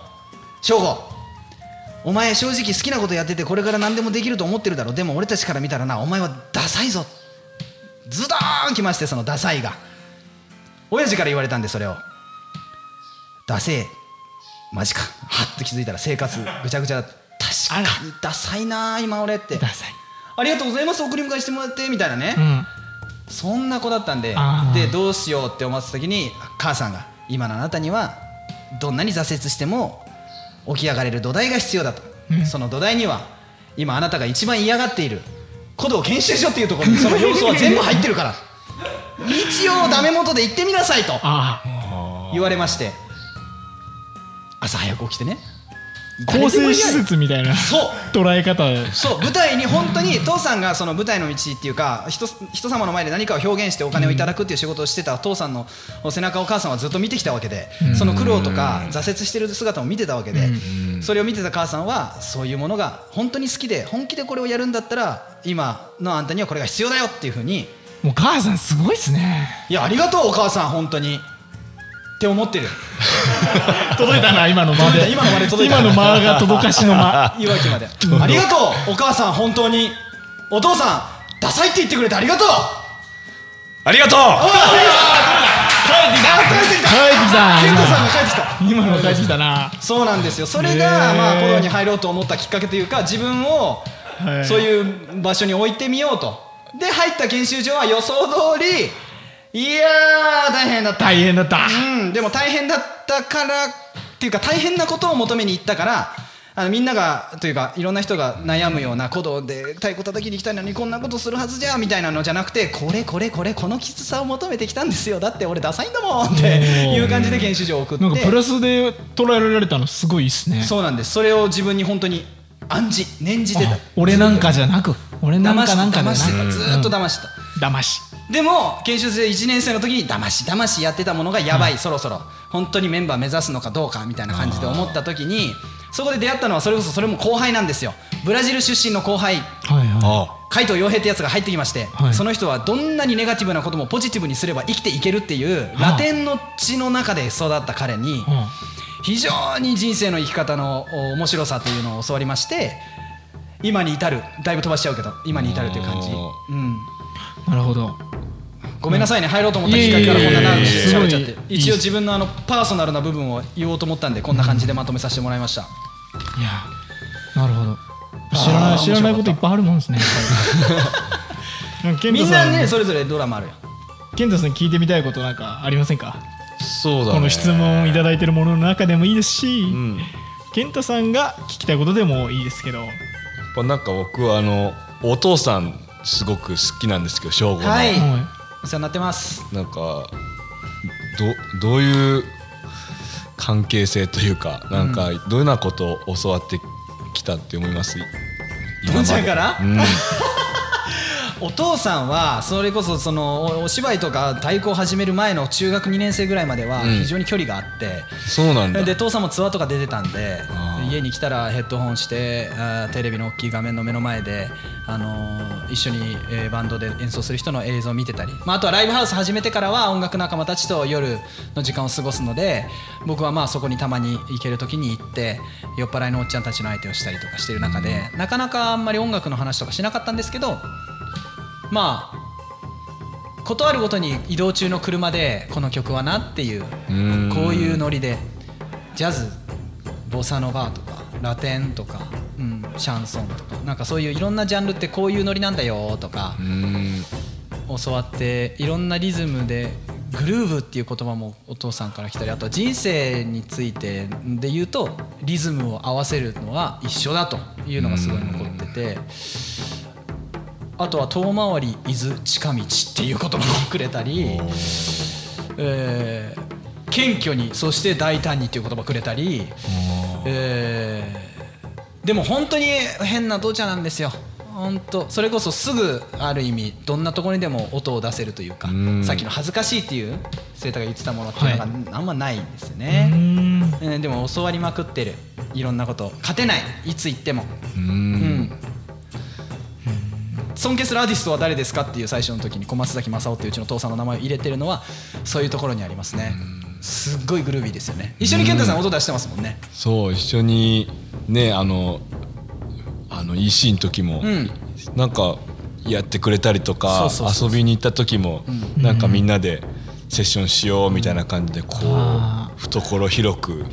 翔吾お前正直好きなことやっててこれから何でもできると思ってるだろでも俺たちから見たらなお前はダサいぞ。ズドーンきましてそのダサいが。親父から言われたんでそれをダセえマジか。はっと気づいたら生活ぐちゃぐちゃだ確かにダサいな今俺って。ダサい。ありがとうございます。送り迎えしてもらってみたいなね、うん。そんな子だったんで。でどうしようって思ってた時に母さんが今のあなたにはどんなに挫折しても起き上がれる土台が必要だと、うん。その土台には今あなたが一番嫌がっている古道研修所っていうところにその要素は全部入ってるから。日曜ダメ元で行ってみなさいと言われまして朝早く起きてね。構成施設みたいなそう。捉え方。そう舞台に本当に父さんがその舞台の道っていうか人人様の前で何かを表現してお金をいただくっていう仕事をしてた父さんの背中を母さんはずっと見てきたわけでその苦労とか挫折してる姿も見てたわけでそれを見てた母さんはそういうものが本当に好きで本気でこれをやるんだったら今のあんたにはこれが必要だよっていうふうに。もう母さんすごいっすね。いやありがとうお母さん本当にって思ってる。届いたな今の間で。届いた今の間で届いた。今の間が届かしの間。いわきまで。ありがとう。お母さん本当に。お父さんダサいって言ってくれてありがとう。ありがとう。帰ってきた帰ってきた。帰ってきた。ケントさんが帰ってきた。今の帰ってきたな。そうなんですよ。それへがーまあ古道に入ろうと思ったきっかけというか自分をはい。そういう場所に置いてみようと。で入った研修所は予想通りいやー大変だった大変だった。うんでも大変だったからっていうか大変なことを求めに行ったからあのみんながというかいろんな人が悩むような鼓動で太鼓叩きに来たのにこんなことするはずじゃみたいなのじゃなくてこれこれこれこのきつさを求めてきたんですよ。だって俺ダサいんだもんっていう感じで研修所を送って。なんかプラスで捉えられたのすごいっすね。そうなんです。それを自分に本当に暗示念じてた。あ俺なんかじゃなく俺なんかなんか騙してたずーっと騙してた。騙しでも研修生1年生の時に騙し騙しやってたものがやばい、そろそろ。本当にメンバー目指すのかどうかみたいな感じで思った時にそこで出会ったのはそれこそそれも後輩なんですよ。ブラジル出身の後輩。はいはあ海藤洋平ってやつが入ってきまして、はい。その人はどんなにネガティブなこともポジティブにすれば生きていけるっていうはあラテンの血の中で育った彼に非常に人生の生き方のお面白さというのを教わりまして今に至るだいぶ飛ばしちゃうけど今に至るという感じ、おうん、あなるほど。ごめんなさいね。入ろうと思ったきっかけからこんな長くいえいえいえ喋っちゃって。一応自分のあのパーソナルな部分を言おうと思ったんでこんな感じでまとめさせてもらいました、いやなるほど。知らない知らないこといっぱいあるもんですね みんなんねそれぞれドラマあるよ健太さん聞いてみたいことなんかありませんか？そうだね。この質問をいただいてるものの中でもいいですし、うん。や健太さんが聞きたいことでもいいですけど。っぱなんか僕はあのお父さんすごく好きなんですけど正吾の、はい。はお世話になってます。なんかどどういう関係性というかなんかどういうようなことを教わってきたって思います？今まで。父ちゃんから？うんお父さんはそれこそそのおお芝居とか太鼓を始める前の中学2年生ぐらいまではうん。非常に距離があって、そうなんだ。で父さんもツアーとか出てたんで家に来たらヘッドホンしてあーテレビの大きい画面の目の前で、あのー一緒に、えーバンドで演奏する人の映像を見てたり、まあ、あとはライブハウス始めてからは音楽仲間たちと夜の時間を過ごすので僕はまあそこにたまに行ける時に行って酔っ払いのおっちゃんたちの相手をしたりとかしてる中で、なかなかあんまり音楽の話とかしなかったんですけどまあ断るごとに移動中の車でこの曲はなっていううん。こういうノリでジャズボサノバとかラテンとか、うん、シャンソンとかなんかそういういろんなジャンルってこういうノリなんだよとかうん。教わっていろんなリズムでグルーブっていう言葉もお父さんから来たりあとは人生についてで言うとリズムを合わせるのは一緒だというのがすごい残っててあとは遠回り伊豆近道っていう言葉もくれたり。えー謙虚にそして大胆にっていう言葉くれたり、えーでも本当に変な父ちゃんなんですよ。本当それこそすぐある意味どんなところにでも音を出せるというかうん。さっきの恥ずかしいっていう生太が言ってたものっていうのがあんまないんですようね、でも教わりまくってる。いろんなこと。勝てない。いつ言っても。ううんん尊敬するアーティストは誰ですかっていう最初の時に小松崎正夫っていううちの父さんの名前を入れてるのはそういうところにありますね。すっごいグルービーですよね。一緒に健太さん音出してますもんね。そう一緒にねあのあの EC の時も、うん。なんかやってくれたりとか遊びに行った時も、なんかみんなでセッションしようみたいな感じでこあう懐広く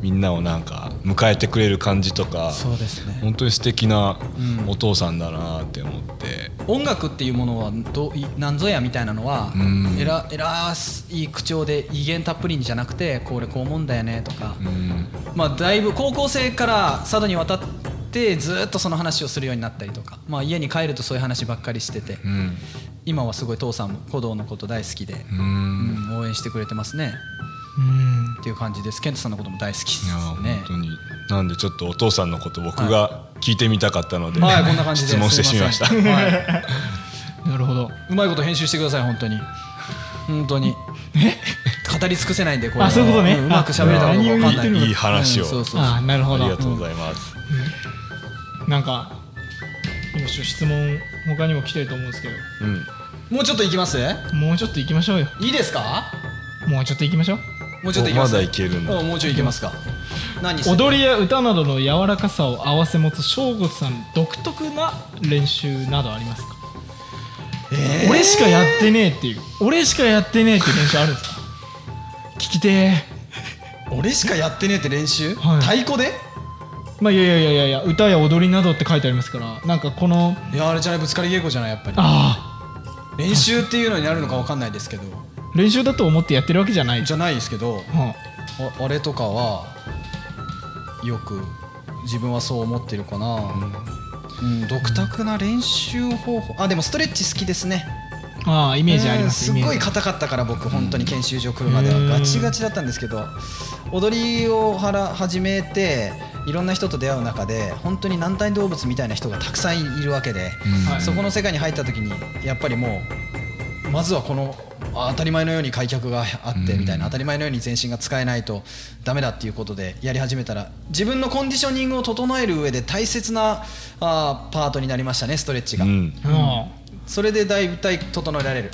みんなをなんか迎えてくれる感じとかそうですね。本当に素敵なうん。お父さんだなって思って、音楽っていうものはど何ぞやみたいなのは、うん。えらえらいい口調で威厳たっぷりにじゃなくてこれこう思うんだよねとか、うん。まあだいぶ高校生から佐渡に渡ってずっとその話をするようになったりとか、まあ、家に帰るとそういう話ばっかりしてて、うん。今はすごい父さんも鼓動のこと大好きで、うん。うん応援してくれてますね。うんっていう感じです。ケントさんのことも大好きですね。当に。なんでちょっとお父さんのこと僕が聞いてみたかったので、はいこんな感じで。質問してしまいましたはい。なるほど。うまいこと編集してください本当に。本当に。語り尽くせないんでこれ。あそういうことね。んうまく喋れたかどうかんない。あ何を言ってるのいい話を。うんそうそうそう。あなるほど。ありがとうございます、なんか今ちょっと質問他にも来てると思うんですけど。うん。もうちょっといきます？もうちょっと行きましょうよ。いいですか？もうちょっと行きましょうもうちょっといきますまだいけるんだ。うんもうちょいいけますか。何踊りや歌などの柔らかさを併せ持つ翔吾さん独特な練習などありますか、俺しかやってねえっていう。俺しかやってねえっていう練習あるんですか？聞きてえ。俺しかやってねえって練習、はい。太鼓で？まあいやいやいやいやいや歌や踊りなどって書いてありますからなんかこのいやあれじゃないぶつかり稽古じゃないやっぱり。あ練習っていうのになるのか分かんないですけど。あ練習だと思ってやってるわけじゃない。じゃないですけどはああれとかはよく自分はそう思ってるかな、うん。独特な練習方法。あでもストレッチ好きですね。あああイメージありますうんすっごい硬かったから僕本当に研修所来るまでは。うん。ガチガチだったんですけど踊りをはら始めていろんな人と出会う中で本当に軟体動物みたいな人がたくさんいるわけで、はい。そこの世界に入った時にやっぱりもうまずはこの当たり前のように開脚があってみたいな、うん当たり前のように全身が使えないとダメだっていうことでやり始めたら自分のコンディショニングを整える上で大切なあーパートになりましたねストレッチが、うん。あそれで大体整えられる。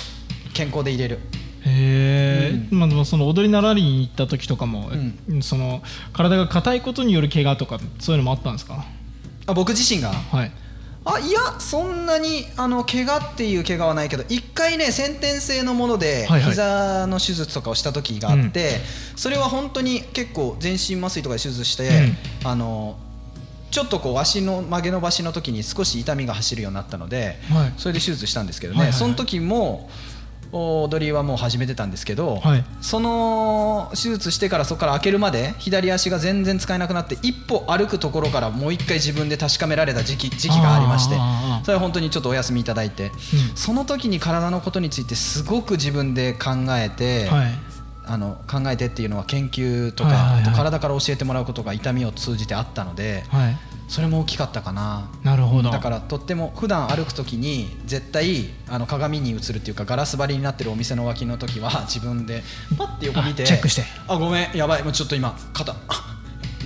健康で入れる。あへえ、まあ、でもその踊り習いに行った時とかも、その体が硬いことによる怪我とかそういうのもあったんですか？あ僕自身が？はいあいやそんなにあの怪我っていう怪我はないけど一回ね先天性のものではいはい。膝の手術とかをした時があって、それは本当に結構全身麻酔とかで手術して、あのちょっとこう足の曲げ伸ばしの時に少し痛みが走るようになったので、はい。それで手術したんですけどね、はいはいはい。その時も踊りはもう始めてたんですけど、はい。その手術してからそこから開けるまで左足が全然使えなくなって一歩歩くところからもう一回自分で確かめられた時期時期がありましてそれは本当にちょっとお休みいただいて、その時に体のことについてすごく自分で考えて、はい。あの考えてっていうのは研究とか、体から教えてもらうことが痛みを通じてあったのではいそれも大きかったかな。なるほど。だからとっても普段歩く時に絶対あの鏡に映るっていうかガラス張りになってるお店の脇の時は 自分でパッて横見てあチェックして。あごめんやばいもうちょっと今肩あ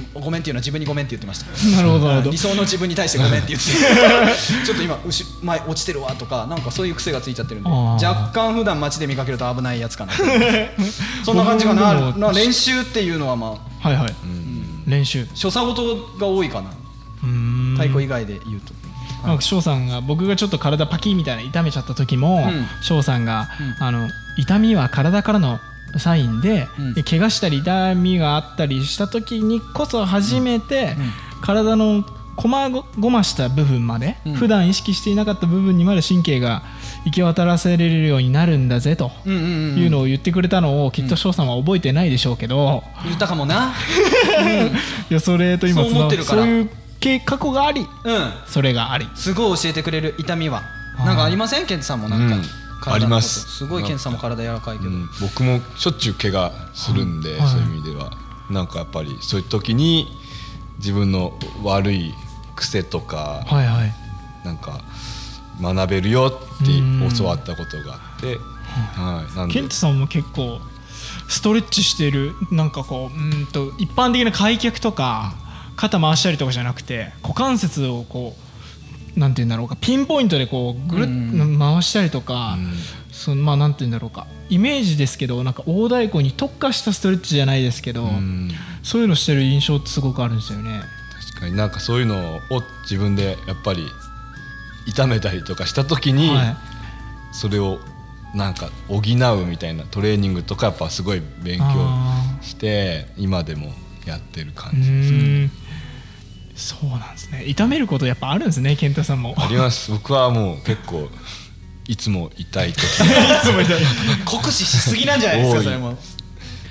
ごめんっていうのは自分にごめんって言ってました。なるほど。なるほど理想の自分に対してごめんって言って。ちょっと今後前落ちてるわとかなんかそういう癖がついちゃってるんで若干普段街で見かけると危ないやつかな。そんな感じかな。な練習っていうのはまあはいはい、練習。所作事が多いかな太鼓以外で言うと、なんか翔さんが僕がちょっと体パキみたいな痛めちゃった時もうん。翔、さんが、あの痛みは体からのサインで、うん。で怪我したり痛みがあったりした時にこそ初めて、うん。体のこまごました部分まで、うん。普段意識していなかった部分にまで神経が行き渡らせれるようになるんだぜと。うんうんうんいうのを言ってくれたのをきっと翔さんは覚えてないでしょうけど、言ったかもな。いやそれと今そう思ってるから。そういう経過去がありうん。それがあり。すごい教えてくれる痛みは。なんかありません？ケントさんもなんか、うん。あります。すごいケントさんも体柔らかいけど、うん。僕もしょっちゅう怪我するんで、はい。そういう意味では。なんかやっぱりそういう時に自分の悪い癖とか、はいはい。なんか学べるよってうん教わったことがあって、はい、なんで。ケントさんも結構ストレッチしてるなんかこううーんと一般的な開脚とか肩回したりとかじゃなくて股関節をこうなんて言うんだろうかピンポイントでこうぐるっと回したりとか、うんそのまあなんて言うんだろうかイメージですけどなんか大太鼓に特化したストレッチじゃないですけど、うんそういうのしてる印象ってすごくあるんですよね。確かになんかそういうのを自分でやっぱり痛めたりとかした時に、はいそれをなんか補うみたいなトレーニングとかやっぱすごい勉強あして今でもやってる感うじですね。そうなんですね。痛めることやっぱあるんですね健太さんも。あります。僕はもう結構いつも痛い時。酷使しすぎなんじゃないですかそれも。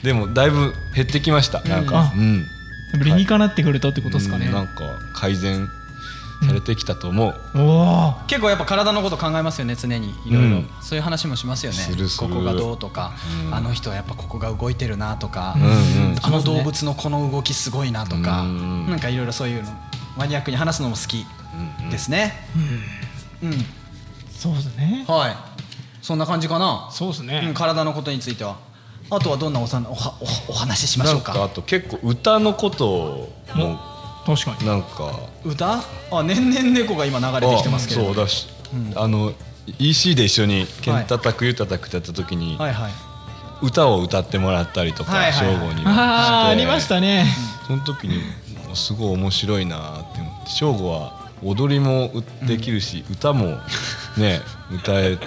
でもだいぶ減ってきましたなんか。ううん、理にかなってくるとってことですかね。うんなんか改善されてきたと思う、結構やっぱ体のこと考えますよね常に。いろいろ、うん。そういう話もしますよね。するする。ここがどうとか、うん。あの人はやっぱここが動いてるなとか、うんうん。あの動物のこの動きすごいなとか、うんなんかいろいろそういうのマニアックに話すのも好きですね。うん、そうですね。はい。そんな感じかな？そうですうん、ね。体のことについては。あとはどんなおさおはおお話ししましょうか？なんかあと結構歌のことも確かに。なんか。歌？あ年々猫が今流れてきてますけど。あそうだし、あの EC で一緒に「剣叩くゆ叩く」ってやった時に、はいはい。歌を歌ってもらったりとかはいはいはい。省吾にああありましたね。その時にすごい面白いなって思って省吾は踊りもできるし、歌もね歌え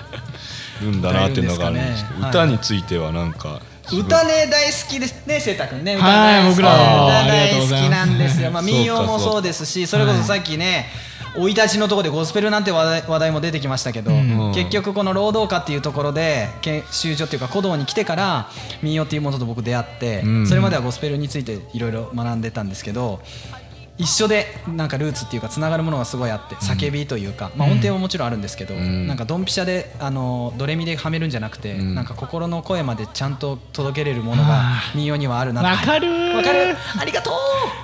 るんだなっていうのがあるんですけど歌えるんですかね。歌についてはなんか歌ね大好きですねせいたくんね。歌はい大好き僕らも歌ありがとう大好きなんです。よまあ民謡もそうですしそれこそさっきね生い立ちのところでゴスペルなんて話題も出てきましたけど、うん。結局この労働歌っていうところで研修所っていうか古道に来てから民謡っていうものと僕出会って、うん。それまではゴスペルについていろいろ学んでたんですけど一緒でなんかルーツっていうかつながるものがすごいあって叫びというか、まあ、音程ももちろんあるんですけど、ん。なんかドンピシャであのドレミではめるんじゃなくて、ん。なんか心の声までちゃんと届けれるものがあ民謡にはあるなわかるー。わかるありがと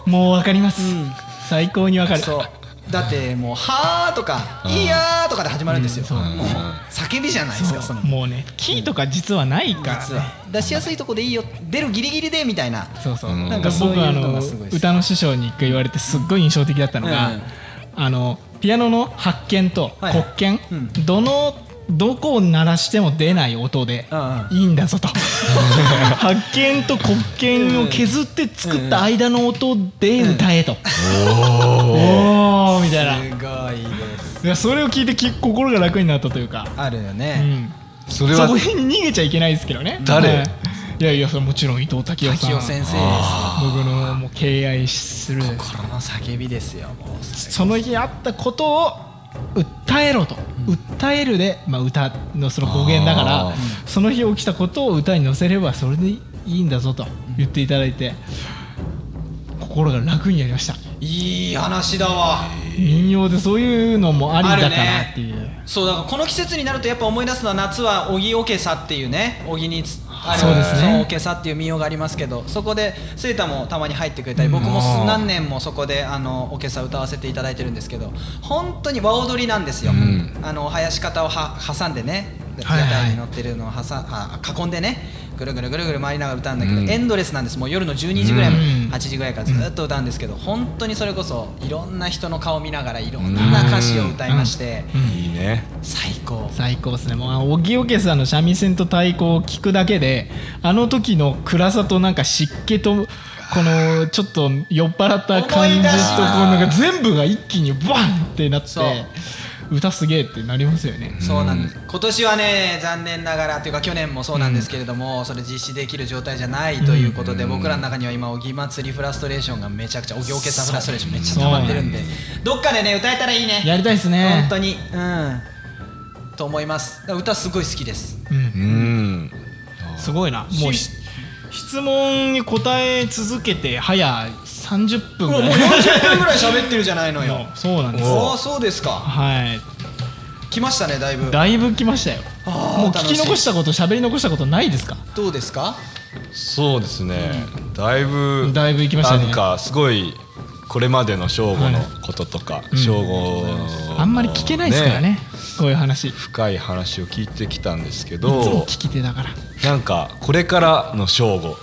もうわかります。うん。最高にわかる。うそうだってもう「はー」とか「いいやー」とかで始まるんですよ、うんもう叫びじゃないですかその。もうねキーとか実はないから実は。出しやすいとこでいいよ出るギリギリでみたいな。そうそう、うん。なんか僕はあの歌の師匠に一回言われてすっごい印象的だったのが、うん。あのピアノの発見とはい。黒鍵、うん。どのどこを鳴らしても出ない音でうんいいんだぞと。発見と黒鍵を削って作った間の音で歌えと、おおいやそれを聞いてき心が楽になったというか、あるようね、ん、それはそこに逃げちゃいけないですけどね。誰？はい。いやいやそれもちろん伊藤滝夫さん。滝尾先生です。僕のもう敬愛する。心の叫びですよもうその日あったことを訴えろと、訴えるで、まあ、歌のその語源だからあー。その日起きたことを歌に乗せればそれでいいんだぞと言っていただいて心が楽になりました。いい話だわ。民謡でそういうのもありだからっていう、そうだからこの季節になるとやっぱ思い出すのは夏は荻おけさっていうね荻につあるそうですね。おけさっていう民謡がありますけどそこでスイタもたまに入ってくれたり僕もうん何年もそこであのおけさ歌わせていただいてるんですけど本当に和踊りなんですよ、ん。あの囃子方をは挟んでね屋台に乗ってるのを挟あ囲んでねぐるぐるぐるぐる回りながら歌うんだけど、うん。エンドレスなんです。もう夜の12時ぐらいうん。8時ぐらいからずっと歌うんですけど本当にそれこそいろんな人の顔見ながらいろんな歌詞を歌いまして、いいね。最高。最高ですね。もう荻桶さんの三味線と太鼓を聞くだけであの時の暗さとなんか湿気とこのちょっと酔っ払った感じとこうなんか全部が一気にバンってなって歌すげえってなりますよね。そうなんです。今年はね残念ながらというか去年もそうなんですけれども、それ実施できる状態じゃないということで、僕らの中には今おぎ祭りフラストレーションがめちゃくちゃおぎおけさフラストレーションめっちゃ溜まってるんで。どっかでね歌えたらいいね。やりたいですね。本当に。うん。と思います。歌すごい好きです。うん。うん。すごいな。もうし質問に答え続けて早30分もうぐらい。40分ぐらい喋ってるじゃないのよ。もうそうなんです。おおそうですか。はい。来ましたねだいぶ。だいぶ来ましたよ。あーもう聞き残したこと喋り残したことないですか？どうですか？そうですね。だいぶだいぶ行きましたね。なんかすごいこれまでの正吾のこととかうん。正吾のあんまり聞けないですからねこういう話。いつ深い話を聞いてきたんですけもど聞き手だから。なんかこれからの正吾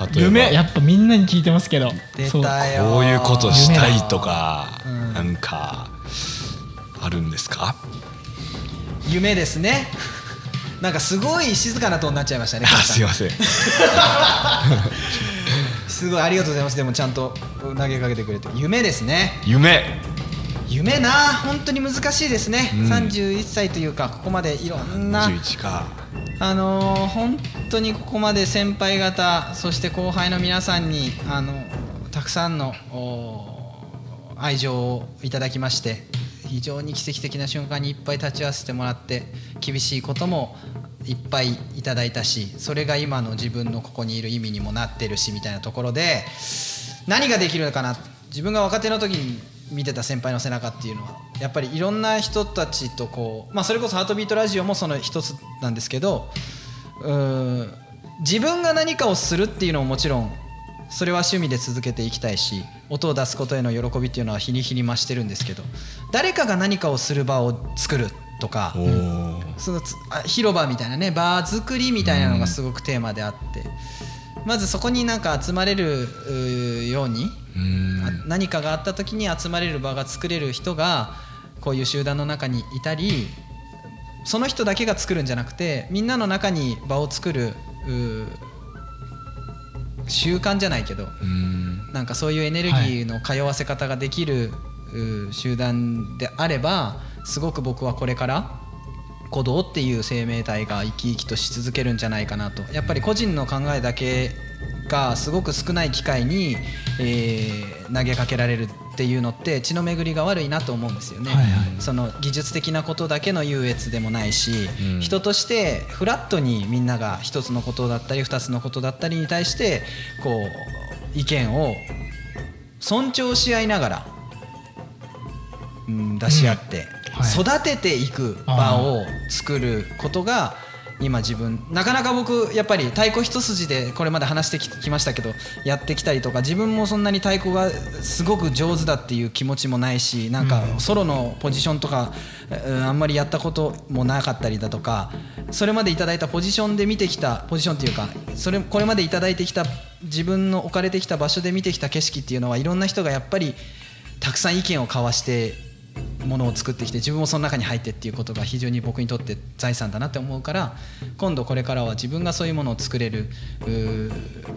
例えば。夢やっぱみんなに聞いてますけど。出そう。こういうことしたいとかうんなんかあるんですか？夢ですね。なんかすごい静かなトーンになっちゃいましたねあすいません。すごいありがとうございます。でもちゃんと投げかけてくれて。夢ですね。夢。夢な本当に難しいですね、うん。31歳というかここまでいろんな11かあのー本当にここまで先輩方そして後輩の皆さんにあのたくさんの愛情をいただきまして非常に奇跡的な瞬間にいっぱい立ち会わせてもらって厳しいこともいっぱいいただいたしそれが今の自分のここにいる意味にもなってるしみたいなところで何ができるのかな自分が若手の時に見てた先輩の背中っていうのはやっぱりいろんな人たちとこう、まあ、それこそ「ハートビートラジオ」もその一つなんですけどうーん自分が何かをするっていうのももちろんそれは趣味で続けていきたいし音を出すことへの喜びっていうのは日に日に増してるんですけど誰かが何かをする場を作るとかそのつあ広場みたいなね場作りみたいなのがすごくテーマであって、まずそこになんか集まれるように、何かがあった時に集まれる場が作れる人がこういう集団の中にいたりその人だけが作るんじゃなくてみんなの中に場を作る習慣じゃないけどうん。なんかそういうエネルギーの通わせ方ができる、集団であればすごく僕はこれから鼓動っていう生命体が生き生きとし続けるんじゃないかなと。やっぱり個人の考えだけがすごく少ない機会に、えー投げかけられるっていうのって血の巡りが悪いなと思うんですよね、はいはい。その技術的なことだけの優越でもないし、うん。人としてフラットにみんなが一つのことだったり二つのことだったりに対してこう意見を尊重し合いながら、うん、出し合って、はい。育てていく場を作ることが今自分なかなか僕やっぱり太鼓一筋でこれまで話してききましたけどやってきたりとか自分もそんなに太鼓がすごく上手だっていう気持ちもないしなんかソロのポジションとか、うんあんまりやったこともなかったりだとかそれまでいただいたポジションで見てきたポジションっていうかそれこれまでいただいてきた自分の置かれてきた場所で見てきた景色っていうのはいろんな人がやっぱりたくさん意見を交わしてものを作ってきて自分もその中に入ってっていうことが非常に僕にとって財産だなって思うから今度これからは自分がそういうものを作れる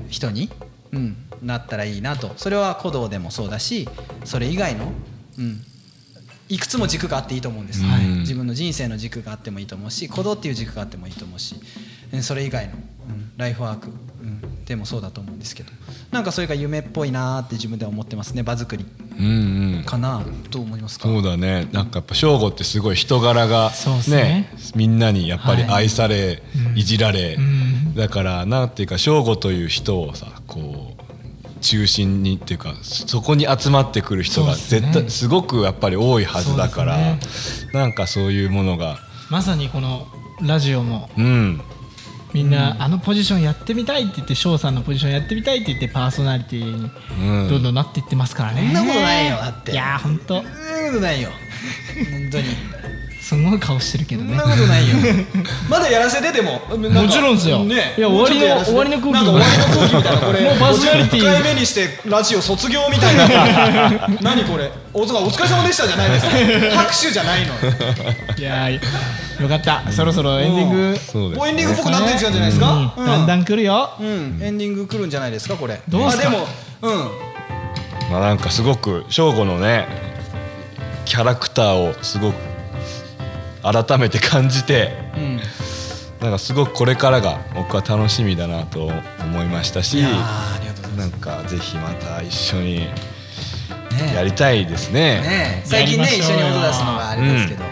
人に、うん、なったらいいなと。それは古道でもそうだしそれ以外の、うん、いくつも軸があっていいと思うんです、うん。自分の人生の軸があってもいいと思うし古道っていう軸があってもいいと思うしうんそれ以外の、うんライフワーク、うん、でもそうだと思うんですけど。なんかそれが夢っぽいなーって自分では思ってますね場作り。うんうん。かなどう思いますか？そうだね。なんかやっぱ省吾ってすごい人柄がねね。みんなにやっぱりはい。愛され、いじられ、ん。だからなんていうか省吾という人をさこう中心にっていうかそこに集まってくる人が絶対すごくやっぱり多いはずだから、そうなんかそういうものが。まさにこのラジオも。うんみんなあのポジションやってみたいって言って翔さんのポジションやってみたいって言ってパーソナリティにうん。どんどんなっていってますからね、そんなことないよだって。いやーほんと。そんなことないよ。本当にすごい顔してるけどね。そんなことないよ。まだやらせてでも。もちろんですよ。ね。いや終わりの終わりの空気なんか終わりの空気みたいなこれ。もうパーソナリティ。50回目にしてラジオ卒業みたいな。何これ。おつお疲れ様でしたじゃないです 拍手じゃないの。いやーよかった。そろそろエンディング。そうですもうエンディングっぽくなってるんじゃないですか、うん。だんだん来るよ。うん、エンディング来るんじゃないですかこれ。どうすか？あでもうん。まあなんかすごく省吾のねキャラクターをすごく改めて感じてうん。なんかすごくこれからが僕は楽しみだなと思いましたしなんかぜひまた一緒にやりたいですね。ね。最近ね一緒に音出すのがあれですけど、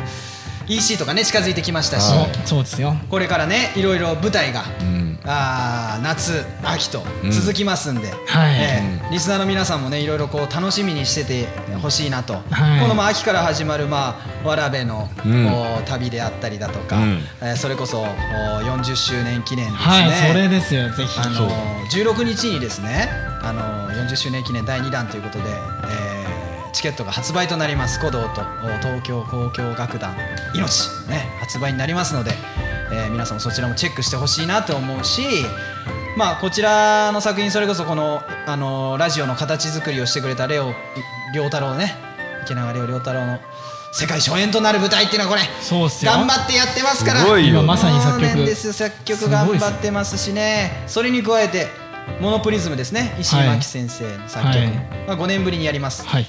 EC とかね近づいてきましたしはいそうですよ。これからねいろいろ舞台が、うんあー夏秋とうん。続きますんで、はい。ええリスナーの皆さんもねいろいろこう楽しみにしててほしいなと、はい。このまあ秋から始まるまあわらべの、う旅であったりだとか、うん。えーそれこそお40周年記念ですね、はいそれですよぜひ。あの16日にですねあの40周年記念第2弾ということで、えーチケットが発売となります。古道とお東京交響楽団命、ね、発売になりますので、えー皆さんもそちらもチェックしてほしいなと思うしまあこちらの作品それこそこのあのラジオの形作りをしてくれたレオ良太郎ね池永レオ良太郎の世界初演となる舞台っていうのはこれそうっすよ。頑張ってやってますから。すごいよ今まさに作曲。です作曲頑張ってますしね。それに加えてモノプリズムですね。石井真紀先生の作曲、はい。まあ、5年ぶりにやります。はい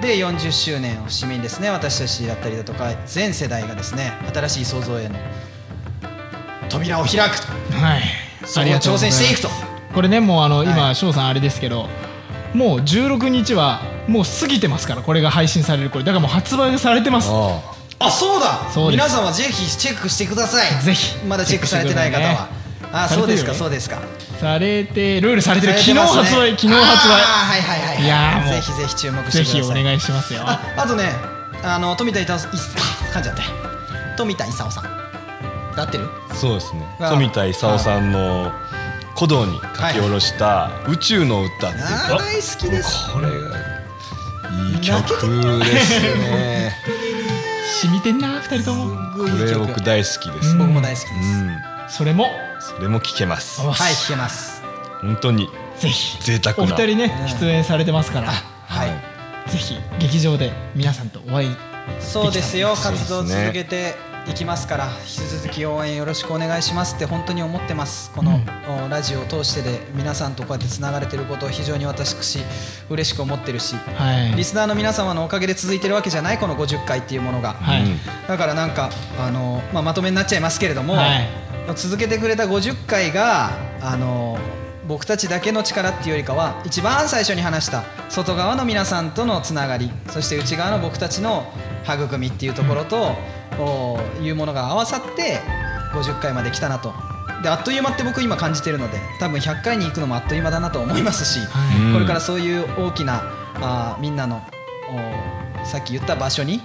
で40周年を節目にですね私たちだったりだとか全世代がですね新しい創造への扉を開くはい。そこを挑戦していくと。これねもうあのは今翔さんあれですけどもう16日はもう過ぎてますからこれが配信されるこれだからもう発売されてます。ああ。そうだ。皆さんはぜひチェックしてください。ぜひ。まだチェックされてない方は、あそうですかそうですか。されてルールされてるさ昨日発売昨日発売。あーはいはいはいはい。いやーもうぜひぜひ注目してぜください。ひお願いしますよ。ああとねあの富田勲さん。い噛んじゃって富田勲さん。合ってる？あそうですね。あ。富田勲さんの古道に書き下ろした「宇宙の歌」っていうあー大好きです。これがいい曲ですね。染みてんな二人とも。これ僕大好きです。うん。僕も大好きです、うん。それもそれも聴けます。あはい聞けます。本当に。ぜひ。贅沢な。お二人ねうん。出演されてますから。はい、ぜひ劇場で皆さんとお会いそうですよ。活動を続けていきますから引き続き応援よろしくお願いしますって本当に思ってます。この、おラジオを通してで皆さんとこうやってつながれてることを非常に私嬉しく思ってるしはい。リスナーの皆様のおかげで続いてるわけじゃないこの50回っていうものが、はい。うん。だからなんかあの、まあ、まとめになっちゃいますけれども、はい。続けてくれた50回があの僕たちだけの力っていうよりかは一番最初に話した外側の皆さんとのつながりそして内側の僕たちの育みっていうところと、おいうものが合わさって50回まで来たなと。であっという間って僕今感じてるので多分100回に行くのもあっという間だなと思いますし、はい。うんこれからそういう大きなあーみんなのおさっき言った場所に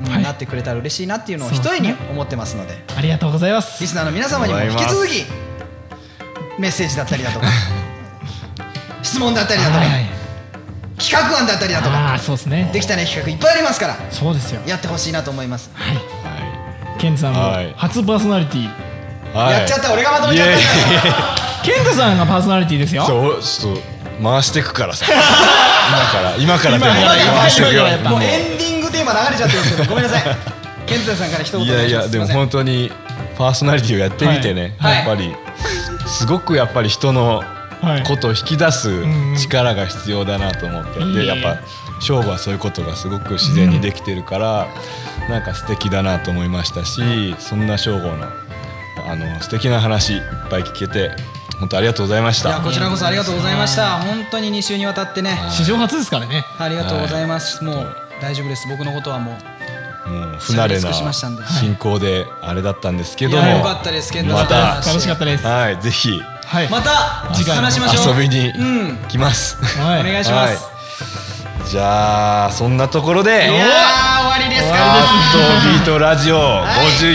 うんはい。なってくれたら嬉しいなっていうのを一重に思ってますので。ありがとうございます。リスナーの皆様にも引き続きメッセージだったりだとか 質問だったりだとかはいはい企画案だったりだとあかあそうですね。できたね企画いっぱいありますからそうですよ。やってほしいなと思います。はい。はケントさんはい。も初パーソナリティ。いはい。やっちゃった俺がまとめちゃったケントさんがパーソナリティですよ。そうちょっと回してくからさ。今から今からでも。今から回してくよも。うエンディングテーマ流れちゃってるんですけどごめんなさい。ケントさんから一言いやいやでも本当にパーソナリティをやってみてね、はい。やっぱりすごくやっぱり人のはいことを引き出すんうん。力が必要だなと思って、いいでやっぱ翔吾はそういうことがすごく自然にできてるから、なんか素敵だなと思いましたしそんな翔吾のあの素敵な話いっぱい聞けて本当ありがとうございました。いやこちらこそありがとうございました。本当に2週にわたってね。史上初ですからね。ありがとうございます。もう大丈夫です。僕のことはもうもう不慣れ尽なくしましたんで。進行であれだったんですけいども。やよかったです。健太さん。とまた。楽しかったです。はい。ぜひはい。また次回も話しましょう。遊びにうん。来ます。はい。お願いします。はい。じゃあそんなところでいやー終わりですか。あとビートラジオい。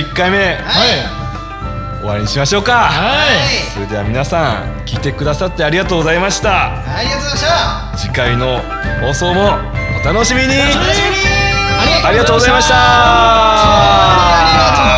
51回目。はい。終わりにしましょうか。はそれでは皆さん聞いてくださってありがとうございました。ありがとうございました。次回の放送もお楽しみに。楽しみに。ありがとうございました。ありがとう